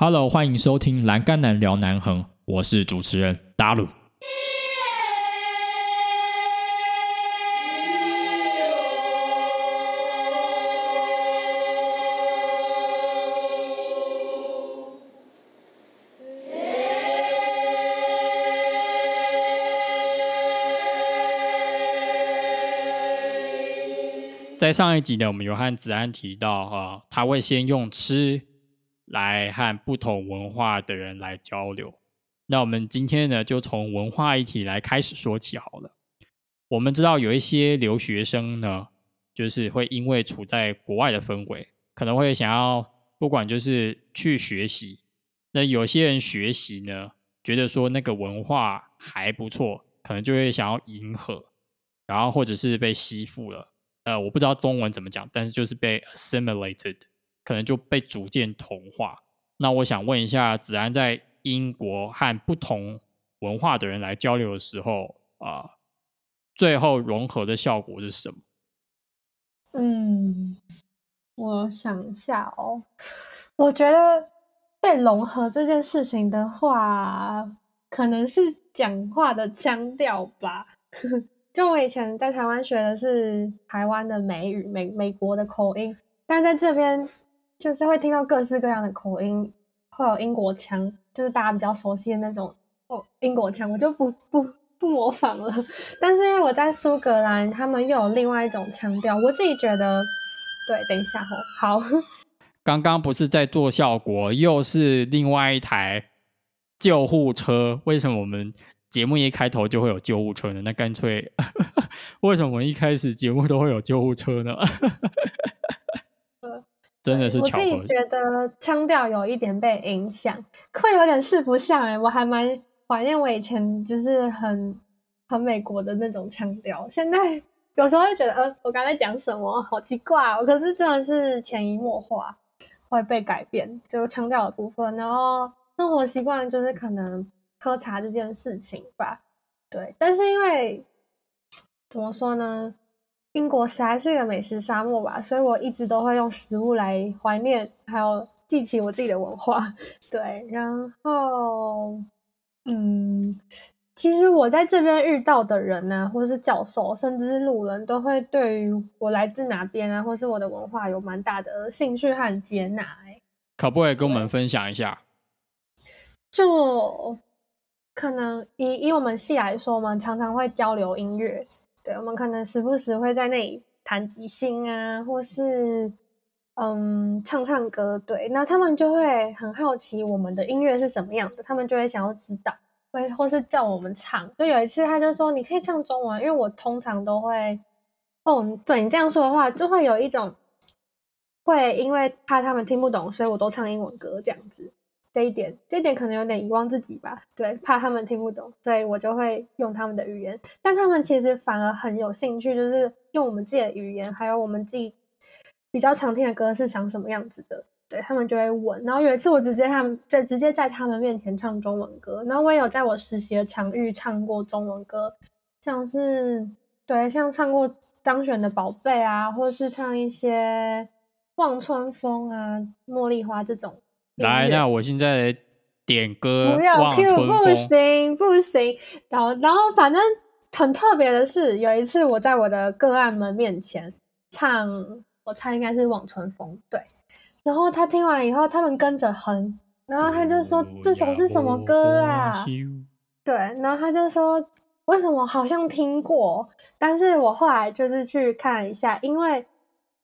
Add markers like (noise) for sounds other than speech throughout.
Hello，欢迎收听《栏杆男聊南横》，我是主持人达鲁。在上一集呢，我们有和子安提到啊，他会先用吃来和不同文化的人来交流。那我们今天呢，就从文化议题来开始说起好了。我们知道有一些留学生呢，就是会因为处在国外的氛围，可能会想要不管就是去学习。那有些人学习呢，觉得说那个文化还不错，可能就会想要迎合，然后或者是被吸附了。呃，我不知道中文怎么讲，但是就是被 assimilated，可能就被逐渐同化。那我想问一下，子安在英国和不同文化的人来交流的时候啊，最后融合的效果是什么？嗯，我想一下哦，我觉得被融合这件事情的话，可能是讲话的腔调吧。(laughs) 就我以前在台湾学的是台湾的美语，美美国的口音，但在这边就是会听到各式各样的口音，会有英国腔，就是大家比较熟悉的那种哦英国腔，我就不不不模仿了。(laughs) 但是因为我在苏格兰，他们又有另外一种腔调，我自己觉得，对，等一下哦，好，(laughs) 刚刚不是在做效果，又是另外一台救护车，为什么我们？节目一开头就会有救护车呢，那干脆 (laughs) 为什么我们一开始节目都会有救护车呢？真的是我自己觉得腔调有一点被影响，会有点四不像哎，我还蛮怀念我以前就是很很美国的那种腔调，现在 (laughs) 有时候会觉得呃，我刚才讲什么好奇怪哦，可是真的是潜移默化会被改变，就腔调的部分，然后生活习惯就是可能。喝茶这件事情吧，对，但是因为怎么说呢，英国实在是一个美食沙漠吧，所以我一直都会用食物来怀念，还有记起我自己的文化。(laughs) 对，然后，嗯，其实我在这边遇到的人呢，或者是教授，甚至是路人，都会对于我来自哪边啊，或是我的文化有蛮大的兴趣和接纳。哎，可不可以跟我们分享一下？就。可能以以我们系来说，我们常常会交流音乐，对我们可能时不时会在那里弹即兴啊，或是嗯唱唱歌，对，那他们就会很好奇我们的音乐是什么样子，他们就会想要知道，会或是叫我们唱。就有一次他就说你可以唱中文，因为我通常都会，哦，对你这样说的话，就会有一种会因为怕他们听不懂，所以我都唱英文歌这样子。这一点，这一点可能有点遗忘自己吧。对，怕他们听不懂，所以我就会用他们的语言。但他们其实反而很有兴趣，就是用我们自己的语言，还有我们自己比较常听的歌是长什么样子的。对他们就会问。然后有一次，我直接他们在直接在他们面前唱中文歌。然后我也有在我实习的场域唱过中文歌，像是对，像唱过张悬的《宝贝》啊，或是唱一些《望春风》啊、《茉莉花》这种。来，那我现在点歌。不要 Q，不行不行。然后，然后反正很特别的是，有一次我在我的个案们面前唱，我猜应该是《望春风》对。然后他听完以后，他们跟着哼，然后他就说：“这首是什么歌啊？”对，然后他就说：“为什么好像听过？”但是我后来就是去看一下，因为。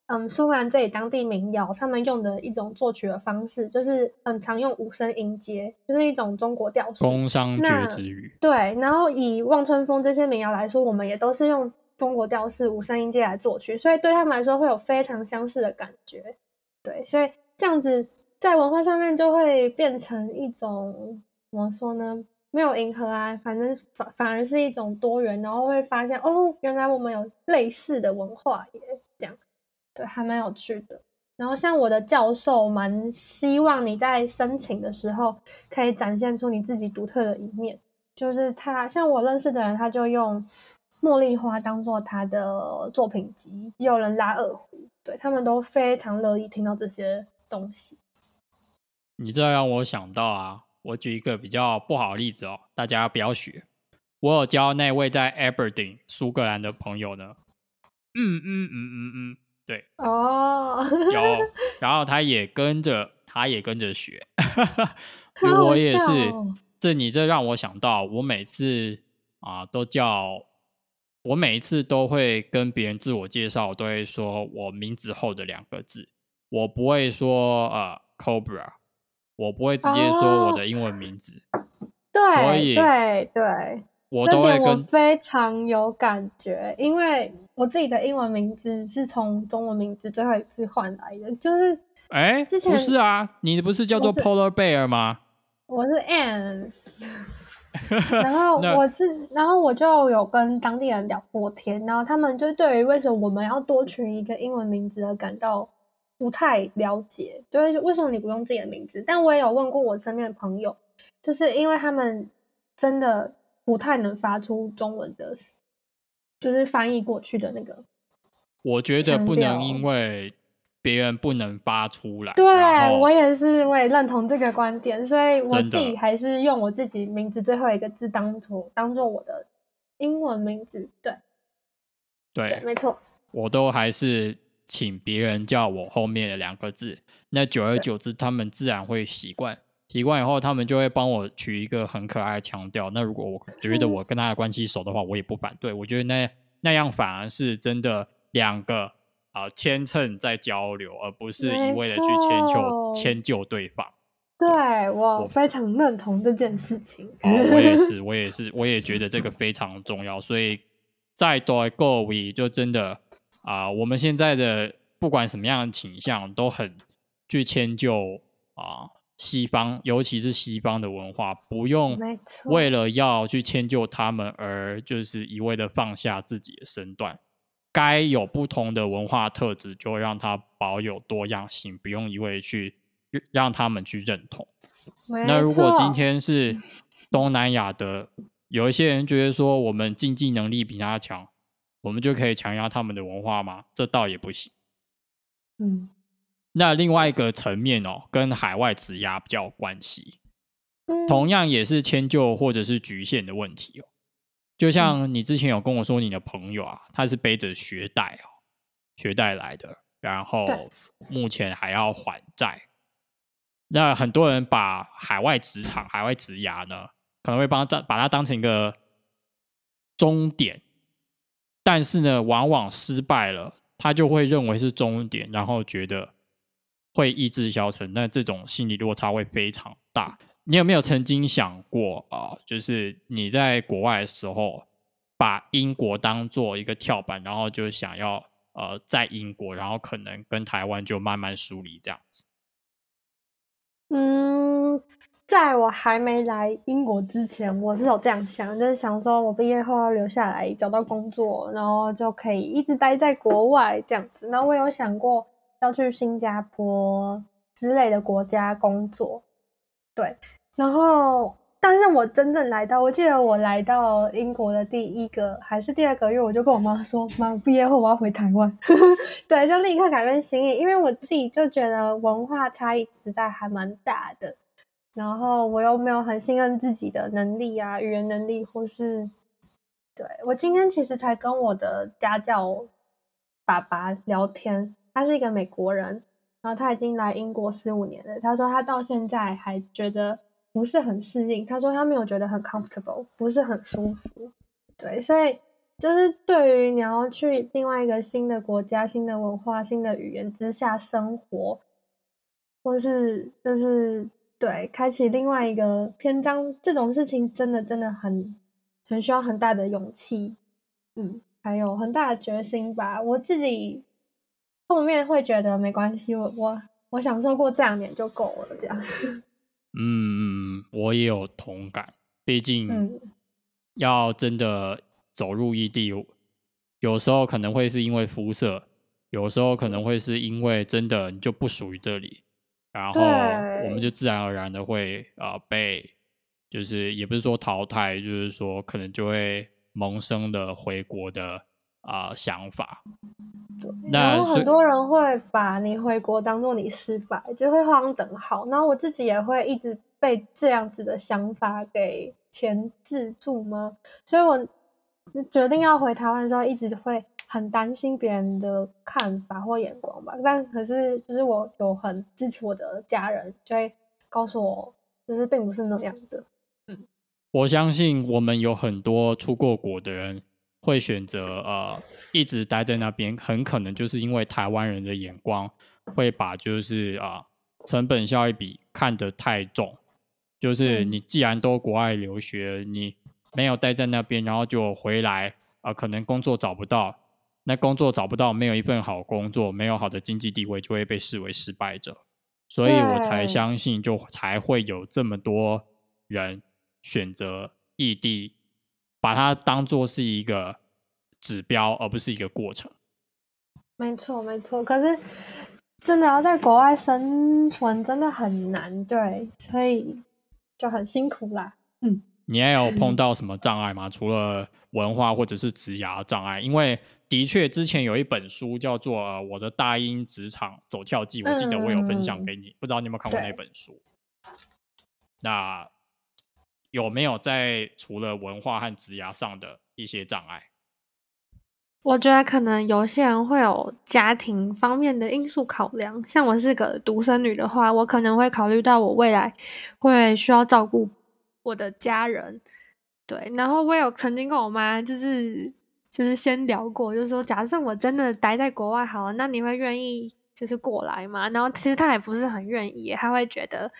嗯，苏格兰这里当地民谣，他们用的一种作曲的方式，就是很常用五声音阶，就是一种中国调式。工商角徵羽。对，然后以《望春风》这些民谣来说，我们也都是用中国调式五声音阶来作曲，所以对他们来说会有非常相似的感觉。对，所以这样子在文化上面就会变成一种怎么说呢？没有迎合啊，反正反反而是一种多元，然后会发现哦，原来我们有类似的文化耶，这样。对，还蛮有趣的。然后像我的教授，蛮希望你在申请的时候可以展现出你自己独特的一面。就是他，像我认识的人，他就用茉莉花当做他的作品集，也有人拉二胡，对他们都非常乐意听到这些东西。你这让我想到啊，我举一个比较不好的例子哦，大家不要学。我有教那位在 Aberdeen 苏格兰的朋友呢，嗯嗯嗯嗯嗯，对，哦，有，(laughs) 然后他也跟着，他也跟着学，我也是。哦。这你这让我想到，我每次啊都叫，我每一次都会跟别人自我介绍，我都会说我名字后的两个字，我不会说呃 Cobra，我不会直接说我的英文名字，对所以对对对，我这点我都会跟非常有感觉，因为我自己的英文名字是从中文名字最后一次换来的，就是哎，之前不是啊，你不是叫做 Polar Bear 吗？(laughs) 我是 Anne，(laughs) 然后我自，然后我就有跟当地人聊过天，然后他们就对于为什么我们要多取一个英文名字而感到不太了解，就是为什么你不用自己的名字？但我也有问过我身边的朋友，就是因为他们真的不太能发出中文的，就是翻译过去的那个。我觉得不能因为别人不能发出来，对我也是，我也认同这个观点，所以我自己还是用我自己名字最后一个字当做当做我的英文名字。对对，对没错。我都还是请别人叫我后面的两个字，那久而久之，他们自然会习惯。习惯以后，他们就会帮我取一个很可爱的腔调。那如果我觉得我跟他的关系熟的话，我也不反对。我觉得那那样反而是真的两个啊、呃天秤在交流，而不是一味的去迁就错迁就对方。对我我非常认同这件事情。哦，我也是，(laughs) 我也是，我也觉得这个非常重要。所以在多各位就真的啊、我们现在的不管什么样的倾向，都很去迁就啊、西方，尤其是西方的文化，不用为了要去迁就他们而就是一味的放下自己的身段。该有不同的文化特质，就让它保有多样性，不用一味去让他们去认同。那如果今天是 (laughs) 东南亚的，有一些人觉得说我们经济能力比他强，我们就可以强压他们的文化吗？这倒也不行。嗯那另外一个层面哦，跟海外质押比较有关系，嗯同样也是迁就或者是局限的问题哦。就像你之前有跟我说，你的朋友啊，他是背着学贷哦，学贷来的，然后目前还要还债。那很多人把海外职场、海外职涯呢，可能会帮他把它当成一个终点，但是呢，往往失败了，他就会认为是终点，然后觉得会意志消沉，那这种心理落差会非常大。你有没有曾经想过啊、就是你在国外的时候，把英国当做一个跳板，然后就想要呃在英国，然后可能跟台湾就慢慢疏离这样子。嗯，在我还没来英国之前，我是有这样想，就是想说我毕业后要留下来找到工作，然后就可以一直待在国外这样子。然后我有想过要去新加坡之类的国家工作，对。然后，但是我真正来到，我记得我来到英国的第一个还是第二个月，我就跟我妈说：“妈，我毕业后我要回台湾。(laughs) ”对，就立刻改变心意，因为我自己就觉得文化差异实在还蛮大的，然后我又没有很信任自己的能力啊，语言能力，或是对我今天其实才跟我的家教爸爸聊天，他是一个美国人，然后他已经来英国十五年了，他说他到现在还觉得不是很适应，他说他没有觉得很 comfortable，不是很舒服，对，所以。就是对于你要去另外一个新的国家、新的文化、新的语言之下生活，或是就是对开启另外一个篇章，这种事情真的真的很很需要很大的勇气，嗯，还有很大的决心吧。我自己后面会觉得没关系，我我我享受过这两年就够了，这样。(laughs) 嗯嗯，我也有同感，毕竟嗯要真的走入异地，有时候可能会是因为肤色，有时候可能会是因为真的你就不属于这里，然后我们就自然而然的会呃被，就是也不是说淘汰，就是说可能就会萌生的回国的啊、想法。然后那很多人会把你回国当做你失败，就会画上等号。然后我自己也会一直被这样子的想法给钳制住吗？所以我决定要回台湾的时候，一直会很担心别人的看法或眼光吧。但可是就是我有很支持我的家人，就会告诉我，就是并不是那样的。我相信我们有很多出过国的人会选择呃一直待在那边，很可能就是因为台湾人的眼光会把就是啊、成本效益比看得太重，就是嗯你既然都国外留学，你没有待在那边，然后就回来啊、可能工作找不到，那工作找不到，没有一份好工作，没有好的经济地位，就会被视为失败者。所以我才相信，就才会有这么多人选择异地，把它当做是一个指标，而不是一个过程。没错，没错。可是真的要在国外生存，真的很难，对，所以就很辛苦啦。嗯你也有碰到什么障碍吗？除了文化或者是职涯障碍？因为的确之前有一本书叫做呃《我的大英职场走跳记》，我记得我有分享嗯给你，不知道你有没有看过那本书？那有没有在除了文化和职涯上的一些障碍？我觉得可能有些人会有家庭方面的因素考量，像我是个独生女的话，我可能会考虑到我未来会需要照顾我的家人，对。然后我有曾经跟我妈就是就是先聊过，就是说假设我真的待在国外好了，那你会愿意就是过来吗？然后其实她也不是很愿意，她会觉得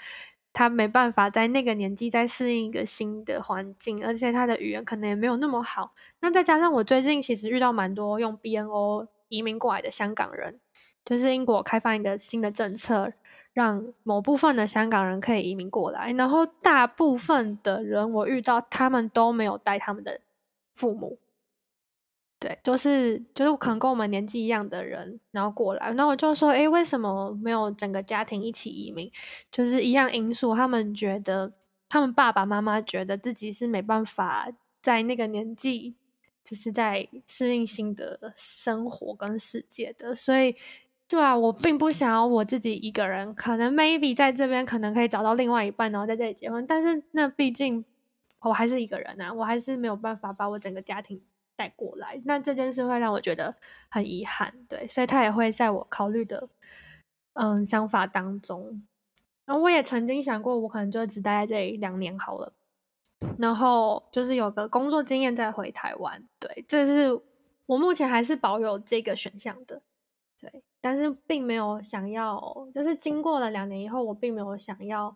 他没办法在那个年纪再适应一个新的环境，而且他的语言可能也没有那么好。那再加上我最近其实遇到蛮多用 BNO 移民过来的香港人，就是英国开放一个新的政策，让某部分的香港人可以移民过来，然后大部分的人我遇到他们都没有带他们的父母。对，就是就是可能跟我们年纪一样的人，然后过来，那我就说，诶，为什么没有整个家庭一起移民？就是一样因素，他们觉得他们爸爸妈妈觉得自己是没办法在那个年纪，就是在适应新的生活跟世界的，所以。对啊，我并不想要我自己一个人，可能 maybe 在这边可能可以找到另外一半，然后在这里结婚，但是那毕竟我还是一个人啊，我还是没有办法把我整个家庭带过来，那这件事会让我觉得很遗憾，对，所以他也会在我考虑的嗯想法当中。然后我也曾经想过，我可能就只待在这里两年好了，然后就是有个工作经验再回台湾，对，这是我目前还是保有这个选项的，对，但是并没有想要，就是经过了两年以后，我并没有想要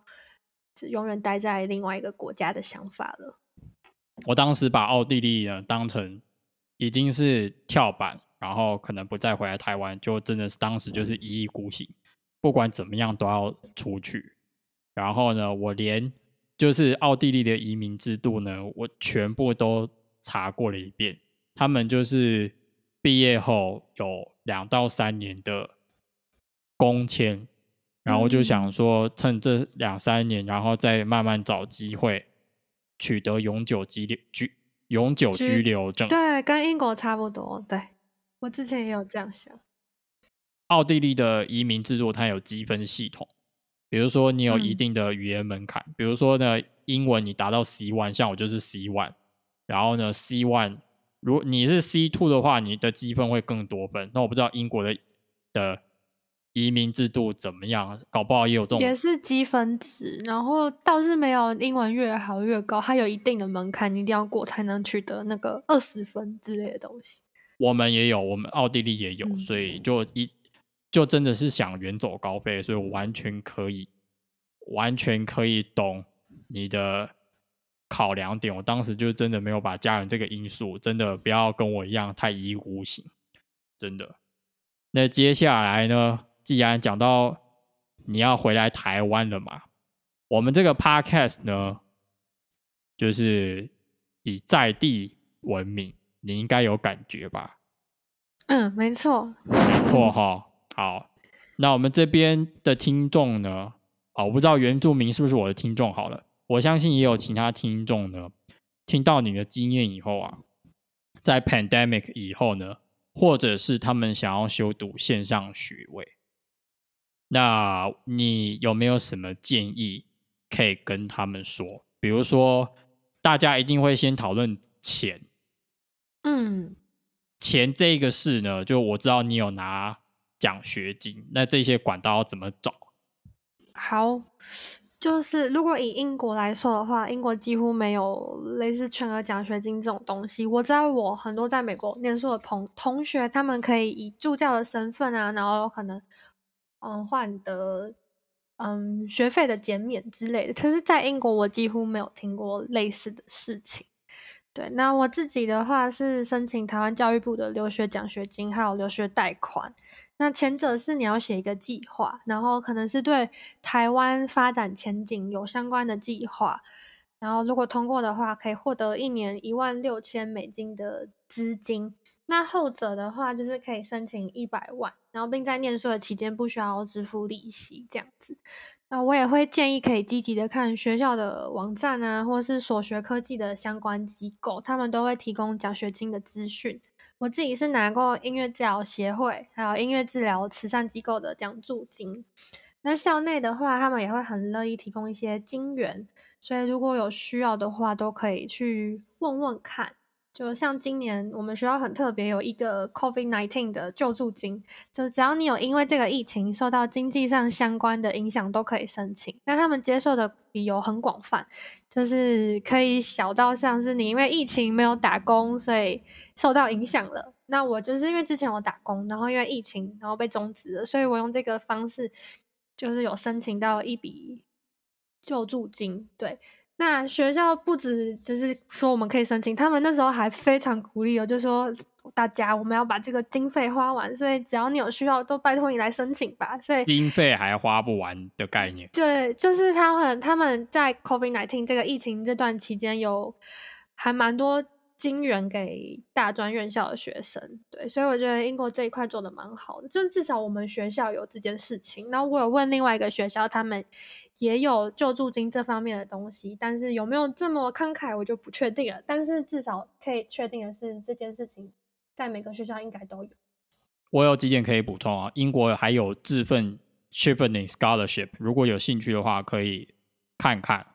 就永远待在另外一个国家的想法了。我当时把奥地利呢当成已经是跳板，然后可能不再回来台湾，就真的是当时就是一意孤行，不管怎么样都要出去。然后呢，我连就是奥地利的移民制度呢，我全部都查过了一遍。他们就是毕业后有两到三年的工签，然后就想嗯说，趁这两三年，然后再慢慢找机会取得永久居留居永久居居留证。对，跟英国差不多。对我之前也有这样想。奥地利的移民制度它有积分系统，比如说你有一嗯定的语言门槛，比如说呢英文你达到 C one，像我就是 C one，然后呢 C one，如果你是 C two 的话，你的积分会更多分。那我不知道英国的的移民制度怎么样，搞不好也有这种也是积分制，然后倒是没有英文越好越高，它有一定的门槛，你一定要过才能取得那个二十分之类的东西。我们也有，我们奥地利也有，嗯所以就一就真的是想远走高飞，所以我完全可以，完全可以懂你的考量点。我当时就真的没有把家人这个因素，真的不要跟我一样太一意孤行，真的。那接下来呢，既然讲到你要回来台湾了嘛，我们这个 podcast 呢，就是以在地闻名，你应该有感觉吧？嗯，没错。没错哈。好，那我们这边的听众呢？啊，我不知道原住民是不是我的听众。好了，我相信也有其他听众呢，听到你的经验以后啊，在 pandemic 以后呢，或者是他们想要修读线上学位，那你有没有什么建议可以跟他们说？比如说，大家一定会先讨论钱，嗯，钱这个事呢，就我知道你有拿奖学金，那这些管道要怎么找？好，就是如果以英国来说的话，英国几乎没有类似全额奖学金这种东西。我知道我很多在美国念书的同同学，他们可以以助教的身份啊，然后可能嗯换得嗯学费的减免之类的。可是，在英国我几乎没有听过类似的事情。对，那我自己的话是申请台湾教育部的留学奖学金，还有留学贷款。那前者是你要写一个计划，然后可能是对台湾发展前景有相关的计划，然后如果通过的话，可以获得一年一万六千美金的资金。那后者的话，就是可以申请一百万，然后并在念书的期间不需要支付利息，这样子。那我也会建议可以积极的看学校的网站啊，或是所学科技的相关机构，他们都会提供奖学金的资讯。我自己是拿过音乐治疗协会，还有音乐治疗慈善机构的奖助金。那校内的话，他们也会很乐意提供一些金源，所以如果有需要的话，都可以去问问看。就像今年我们学校很特别，有一个 COVID nineteen 的救助金，就只要你有因为这个疫情受到经济上相关的影响，都可以申请。那他们接受的理由很广泛，就是可以小到像是你因为疫情没有打工，所以受到影响了。那我就是因为之前有打工，然后因为疫情然后被终止了，所以我用这个方式就是有申请到一笔救助金，对。那学校不止就是说我们可以申请，他们那时候还非常鼓励哦，就说大家我们要把这个经费花完，所以只要你有需要，都拜托你来申请吧。所以经费还花不完的概念，对，就是他们他们在 COVID nineteen 这个疫情这段期间有还蛮多。金援给大专院校的学生，对，所以我觉得英国这一块做的蛮好的，就是至少我们学校有这件事情。然后我有问另外一个学校，他们也有救助金这方面的东西，但是有没有这么慷慨，我就不确定了。但是至少可以确定的是，这件事情在每个学校应该都有。我有几点可以补充啊，英国还有自份 c h i p e n i n g Scholarship，如果有兴趣的话可以看看。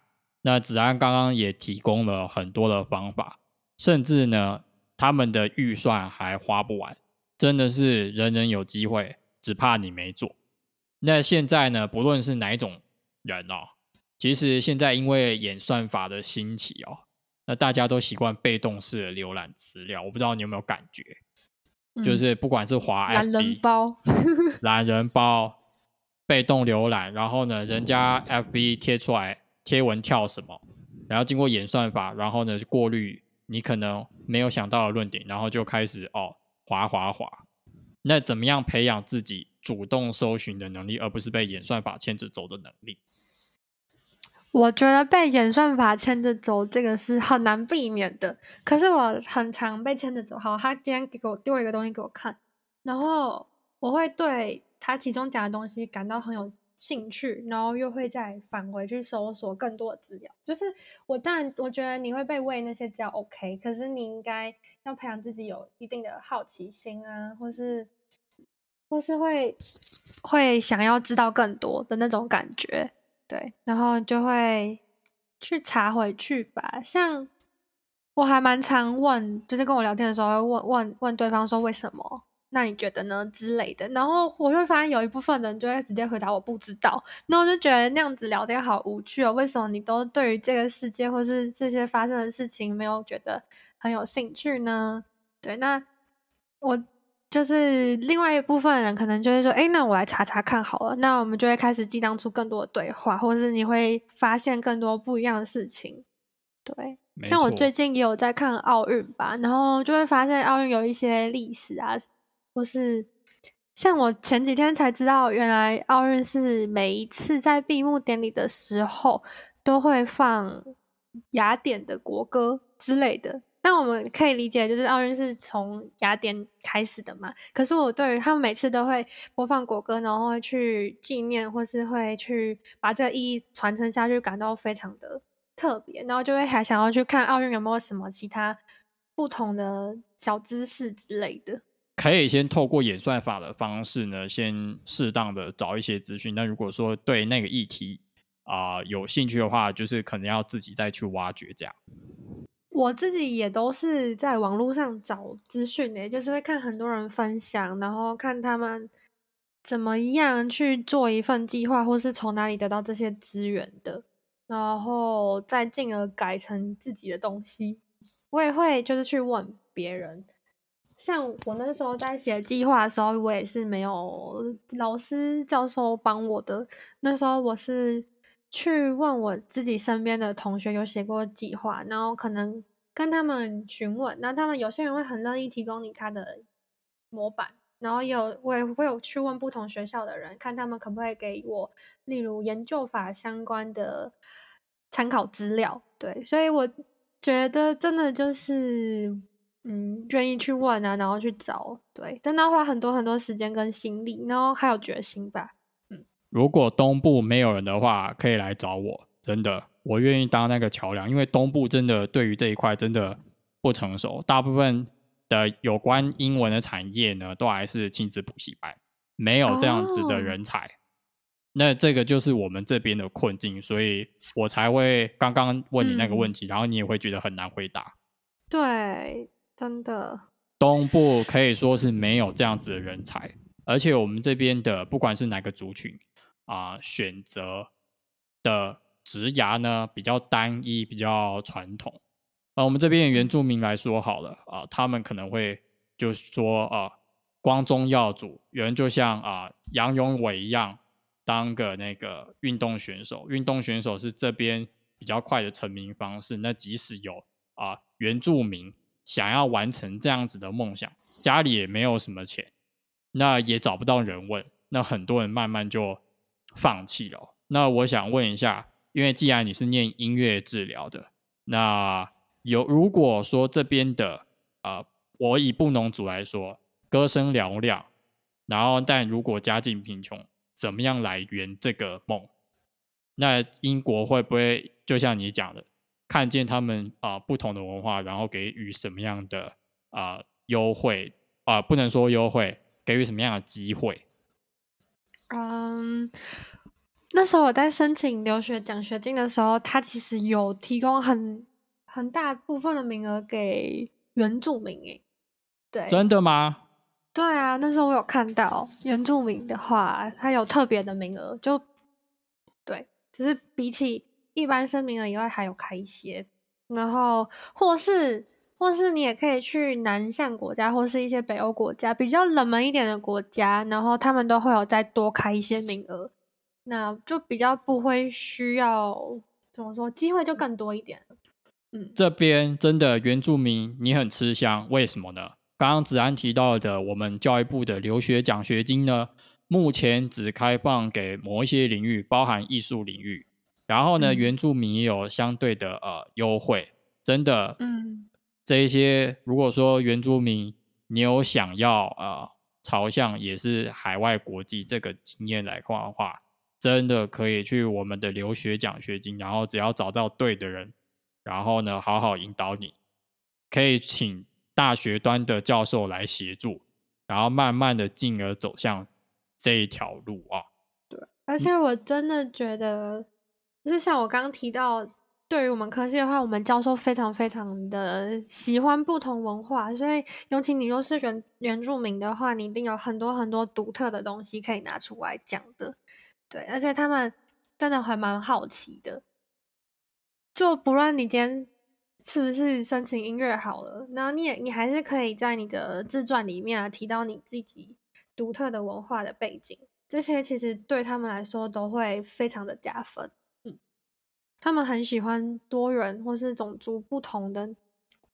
那子安刚刚也提供了很多的方法。甚至呢，他们的预算还花不完，真的是人人有机会，只怕你没做。那现在呢，不论是哪一种人哦，其实现在因为演算法的兴起哦，那大家都习惯被动式的浏览资料。我不知道你有没有感觉，就是不管是滑懒人包 (laughs) (laughs) 懒人包、被动浏览，然后呢，人家 FB 贴出来贴文跳什么，然后经过演算法，然后呢过滤。你可能没有想到的论点，然后就开始哦，滑滑滑。那怎么样培养自己主动搜寻的能力，而不是被演算法牵着走的能力？我觉得被演算法牵着走，这个是很难避免的。可是我很常被牵着走。好，他今天给我丢一个东西给我看，然后我会对他其中讲的东西感到很有。兴趣，然后又会再返回去搜索更多的资料。就是我当然，我觉得你会被喂那些资料 OK，可是你应该要培养自己有一定的好奇心啊，或是或是会会想要知道更多的那种感觉。对，然后就会去查回去吧。像我还蛮常问，就是跟我聊天的时候会问问问对方说为什么。那你觉得呢之类的？然后我会发现有一部分人就会直接回答我不知道，那我就觉得那样子聊天好无趣哦。为什么你都对于这个世界或是这些发生的事情没有觉得很有兴趣呢？对，那我就是另外一部分人可能就会说，哎，那我来查查看好了。那我们就会开始激荡出更多的对话，或者是你会发现更多不一样的事情。对，像我最近也有在看奥运吧，然后就会发现奥运有一些历史啊。或是像我前几天才知道，原来奥运是每一次在闭幕典礼的时候都会放雅典的国歌之类的。但我们可以理解，就是奥运是从雅典开始的嘛。可是我对于他们每次都会播放国歌，然后会去纪念，或是会去把这个意义传承下去，感到非常的特别。然后就会还想要去看奥运有没有什么其他不同的小知识之类的。可以先透过演算法的方式呢，先适当的找一些资讯。那如果说对那个议题啊、有兴趣的话，就是可能要自己再去挖掘这样。我自己也都是在网络上找资讯的，就是会看很多人分享，然后看他们怎么样去做一份计划，或是从哪里得到这些资源的，然后再进而改成自己的东西。我也会就是去问别人，像我那时候在写计划的时候，我也是没有老师教授帮我的，那时候我是去问我自己身边的同学有写过计划，然后可能跟他们询问，那他们有些人会很乐意提供你他的模板，然后有我也会有去问不同学校的人，看他们可不可以给我，例如研究法相关的参考资料。对，所以我觉得真的就是，嗯，愿意去问啊，然后去找，对，真的要花很多很多时间跟心力，然后还有决心吧。嗯如果东部没有人的话，可以来找我，真的，我愿意当那个桥梁，因为东部真的对于这一块真的不成熟，大部分的有关英文的产业呢，都还是亲子补习班，没有这样子的哦人才。那这个就是我们这边的困境，所以我才会刚刚问你那个问题，然后你也会觉得很难回答。对，真的，东部可以说是没有这样子的人才，而且我们这边的不管是哪个族群啊、选择的职涯呢比较单一，比较传统。啊，我们这边原住民来说好了啊、他们可能会就是说啊、光宗耀祖，有人就像啊、杨永伟一样，当个那个运动选手。运动选手是这边比较快的成名方式。那即使有啊、原住民想要完成这样子的梦想，家里也没有什么钱，那也找不到人问，那很多人慢慢就放弃了。那我想问一下，因为既然你是念音乐治疗的，那有如果说这边的呃，我以布农族来说，歌声嘹亮，然后但如果家境贫穷，怎么样来圆这个梦？那英国会不会就像你讲的，看见他们啊、不同的文化，然后给予什么样的啊、优惠啊、不能说优惠，给予什么样的机会？嗯，那时候我在申请留学奖学金的时候，他其实有提供很很大部分的名额给原住民诶。对，真的吗？对啊，那时候我有看到原住民的话，他有特别的名额，就对，就是比起一般生名额以外还有开一些，然后或是或是你也可以去南向国家或是一些北欧国家比较冷门一点的国家，然后他们都会有再多开一些名额，那就比较不会需要怎么说，机会就更多一点。嗯，这边真的原住民你很吃香，为什么呢？刚刚子安提到的，我们教育部的留学奖学金呢，目前只开放给某一些领域，包含艺术领域。然后呢，嗯。原住民也有相对的呃优惠，真的，嗯，这一些如果说原住民你有想要呃朝向也是海外国际这个经验来看的话，真的可以去我们的留学奖学金，然后只要找到对的人，然后呢好好引导你，可以请大学端的教授来协助，然后慢慢的进而走向这一条路啊。对而且我真的觉得，就是像我刚刚提到，对于我们科系的话，我们教授非常非常的喜欢不同文化，所以尤其你又是原原住民的话，你一定有很多很多独特的东西可以拿出来讲的。对，而且他们真的还蛮好奇的，就不论你今天是不是申请音乐好了，然后你也你还是可以在你的自传里面啊提到你自己独特的文化的背景。这些其实对他们来说都会非常的加分。嗯，他们很喜欢多元或是种族不同的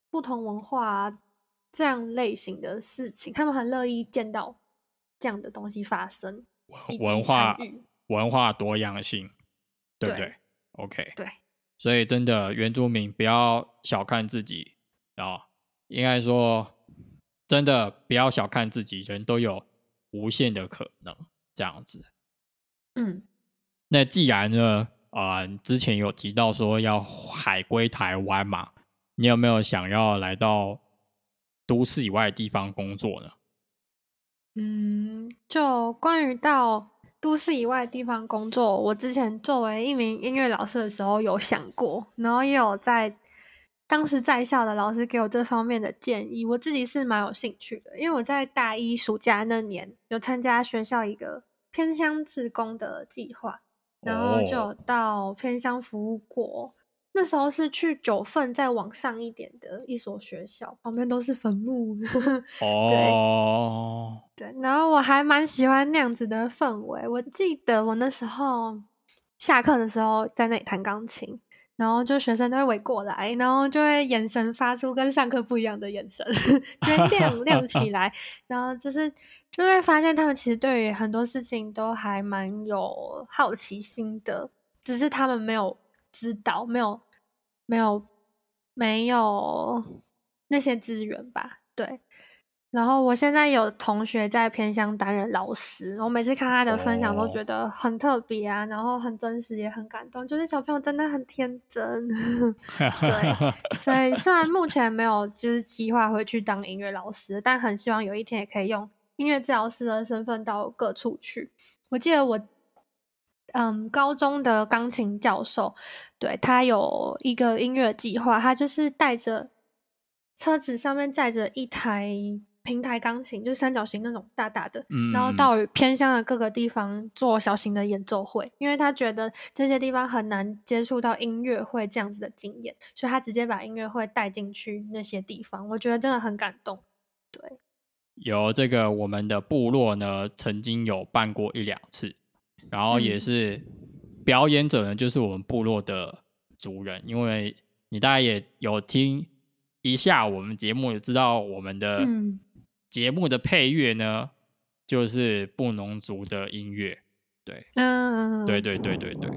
不同文化啊这样类型的事情，他们很乐意见到这样的东西发生，文化文化多样性，对不对对？OK，对，所以真的原住民不要小看自己啊、应该说真的不要小看自己，人都有无限的可能，这样子。嗯那既然呢，啊、之前有提到说要海归台湾嘛，你有没有想要来到都市以外的地方工作呢？嗯，就关于到都市以外地方工作，我之前作为一名音乐老师的时候有想过，然后也有在当时在校的老师给我这方面的建议，我自己是蛮有兴趣的，因为我在大一暑假那年有参加学校一个偏乡自工的计划，然后就有到偏乡服务过。那时候是去九份再往上一点的一所学校，旁边都是坟墓。(laughs) 哦，对，然后我还蛮喜欢那样子的氛围。我记得我那时候下课的时候在那里弹钢琴，然后就学生都会围过来，然后就会眼神发出跟上课不一样的眼神，(laughs) 就会亮亮起来。然后就是就会发现他们其实对于很多事情都还蛮有好奇心的，只是他们没有。知道没有没有没有那些资源吧？对。然后我现在有同学在偏乡担任老师，我每次看他的分享都觉得很特别啊，然后很真实，也很感动。就是小朋友真的很天真，(laughs) 对。所以虽然目前没有就是计划回去当音乐老师，但很希望有一天也可以用音乐治疗师的身份到各处去。我记得我。嗯，高中的钢琴教授，对他有一个音乐计划，他就是带着车子上面载着一台平台钢琴，就是三角形那种大大的，然后到偏乡的各个地方做小型的演奏会，因为他觉得这些地方很难接触到音乐会这样子的经验，所以他直接把音乐会带进去那些地方，我觉得真的很感动。对，有这个我们的部落呢，曾经有办过一两次。然后也是表演者呢，就是我们部落的族人，因为你大概也有听一下我们节目也，知道我们的节目的配乐呢，就是布农族的音乐，对，嗯，对对对对对。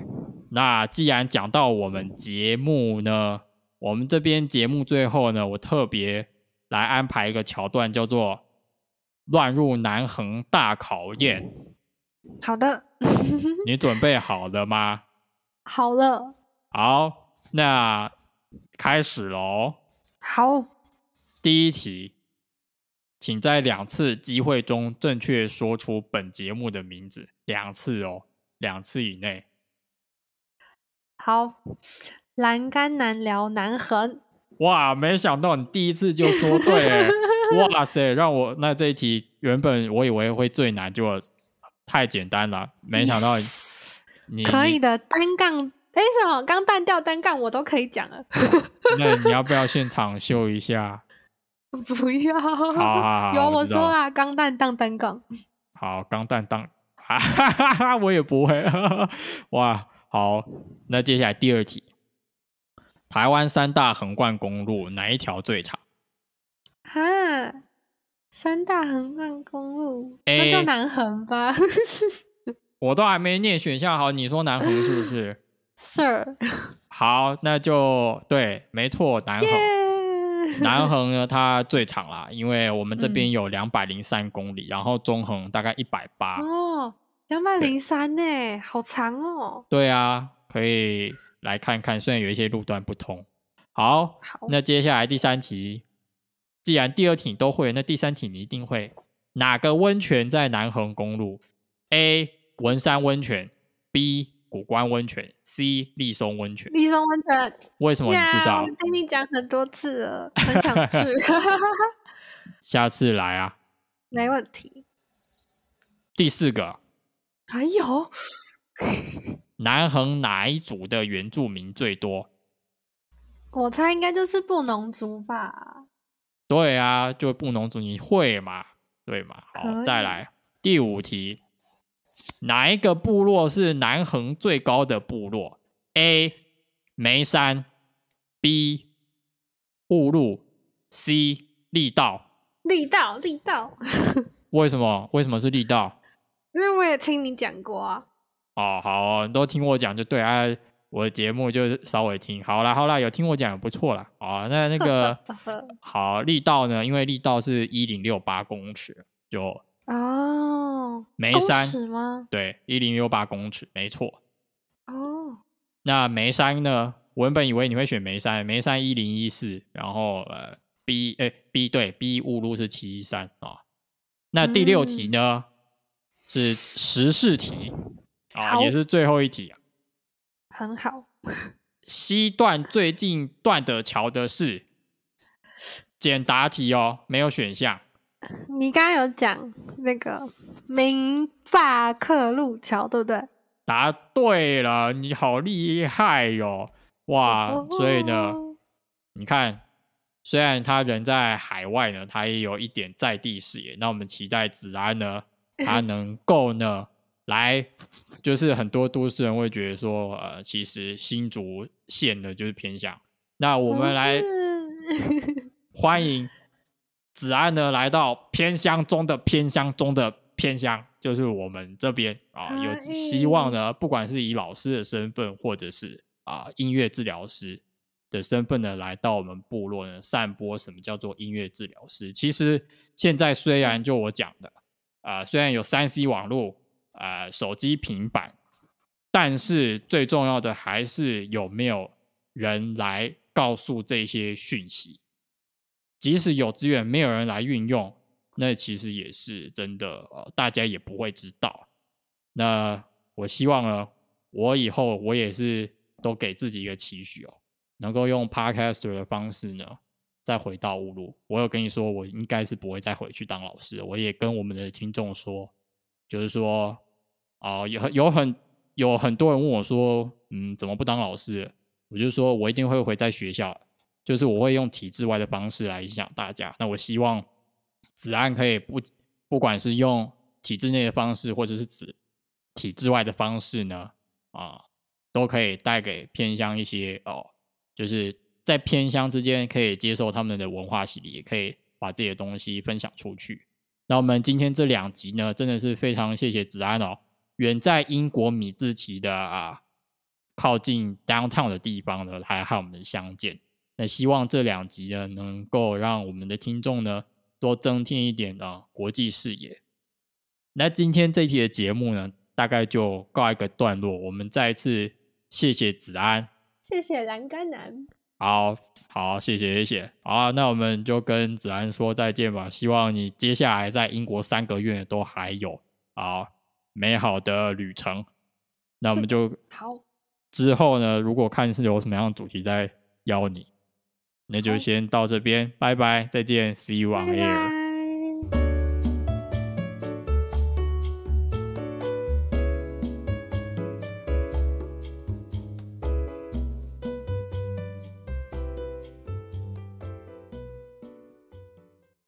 那既然讲到我们节目呢，我们这边节目最后呢，我特别来安排一个桥段，叫做“乱入南横大考验”。好的。(laughs) 你准备好了吗？好了。好，那开始喽。好。第一题，请在两次机会中正确说出本节目的名字。两次哦，两次以内。好，栏杆难聊难横。哇，没想到你第一次就说对。(laughs) 哇塞，让我那这一题原本我以为会最难，就。太简单了，没想到你可以的单杠，哎，什么钢弹掉单杠我都可以讲了。那你要不要现场秀一下？(laughs) 不要。好好好，有我说啦，钢蛋当单杠。好，钢蛋当，哈哈哈，我也不会。(laughs) 哇，好，那接下来第二题，台湾三大横贯公路哪一条最长？哈。三大横贯公路，那就南横吧。(laughs) 我都还没念选项好，你说南横是不是？？Sir。好，那就对，没错，南横。(laughs) 南横呢，它最长啦，因为我们这边有两百零三公里，然后中横大概一百八。哦，两百零三呢，好长哦。对啊，可以来看看，虽然有一些路段不通。好，那接下来第三题。既然第二题都会，那第三题你一定会。哪个温泉在南横公路？A. 文山温泉，B. 古关温泉，C. 立松温泉。立松温泉？为什么你知道？我听你讲很多次了，很想去。(laughs) 下次来啊。没问题。第四个。还有。南横哪一组的原住民最多？我猜应该就是布农族吧。对啊，就布农族，你会嘛？对嘛？好，再来第五题，哪一个部落是南横最高的部落？A. 眉山，B. 雾路，C. 力道。力道，力道。为什么？为什么是力道？因为我也听你讲过啊。哦，好，你都听我讲就对啊。我的节目就稍微听好了，好了，有听我讲也不错啦。啊，那那个 (laughs) 好力道呢？因为力道是一零六八公尺，就哦，眉山吗？对，一零六八公尺，没错。哦，那眉山呢？我原本以为你会选眉山，眉山一零一四，然后呃，B 哎 B 对 B 误路是七一三啊。那第六题呢是时事题啊，也是最后一题啊。很好。(laughs) 西段最近断的桥的是简答题哦，没有选项。你刚刚有讲那个明法克路桥，对不对？答对了，你好厉害哟！哇，所以呢，你看，虽然他人在海外呢，他也有一点在地视野。那我们期待子安呢，(laughs) 他能够呢，来，就是很多都市人会觉得说，呃，其实新竹县呢就是偏向。那我们来 (laughs) 欢迎子安呢来到偏乡中的偏乡中的偏乡，就是我们这边啊，有希望呢，不管是以老师的身份，或者是。啊，音乐治疗师的身份呢，来到我们部落呢，散播什么叫做音乐治疗师？其实现在虽然就我讲的啊，虽然有三 C 网络啊，手机、平板，但是最重要的还是有没有人来告诉这些讯息。即使有资源，没有人来运用，那其实也是真的，呃，大家也不会知道。那我希望呢，我以后我也是。都给自己一个期许哦，能够用 Podcast 的方式呢，再回到乌鲁。我有跟你说，我应该是不会再回去当老师。我也跟我们的听众说，就是说，啊，有有很有很多人问我说，嗯，怎么不当老师？我就说我一定会回在学校，就是我会用体制外的方式来影响大家。那我希望子安可以不不管是用体制内的方式，或者是指体制外的方式呢，啊。都可以带给偏乡一些哦，就是在偏乡之间可以接受他们的文化洗礼，也可以把这些东西分享出去。那我们今天这两集呢，真的是非常谢谢子安哦，远在英国米字旗的啊，靠近 downtown 的地方呢，来和我们相见。那希望这两集呢，能够让我们的听众呢，多增添一点的国际视野。那今天这一期的节目呢，大概就告一个段落，我们再次。谢谢子安，谢谢栏杆男，好好谢谢谢谢，好，那我们就跟子安说再见吧。希望你接下来在英国三个月都还有啊美好的旅程。那我们就好之后呢，如果看是有什么样的主题再邀你，那就先到这边，拜拜，再见，See you on air。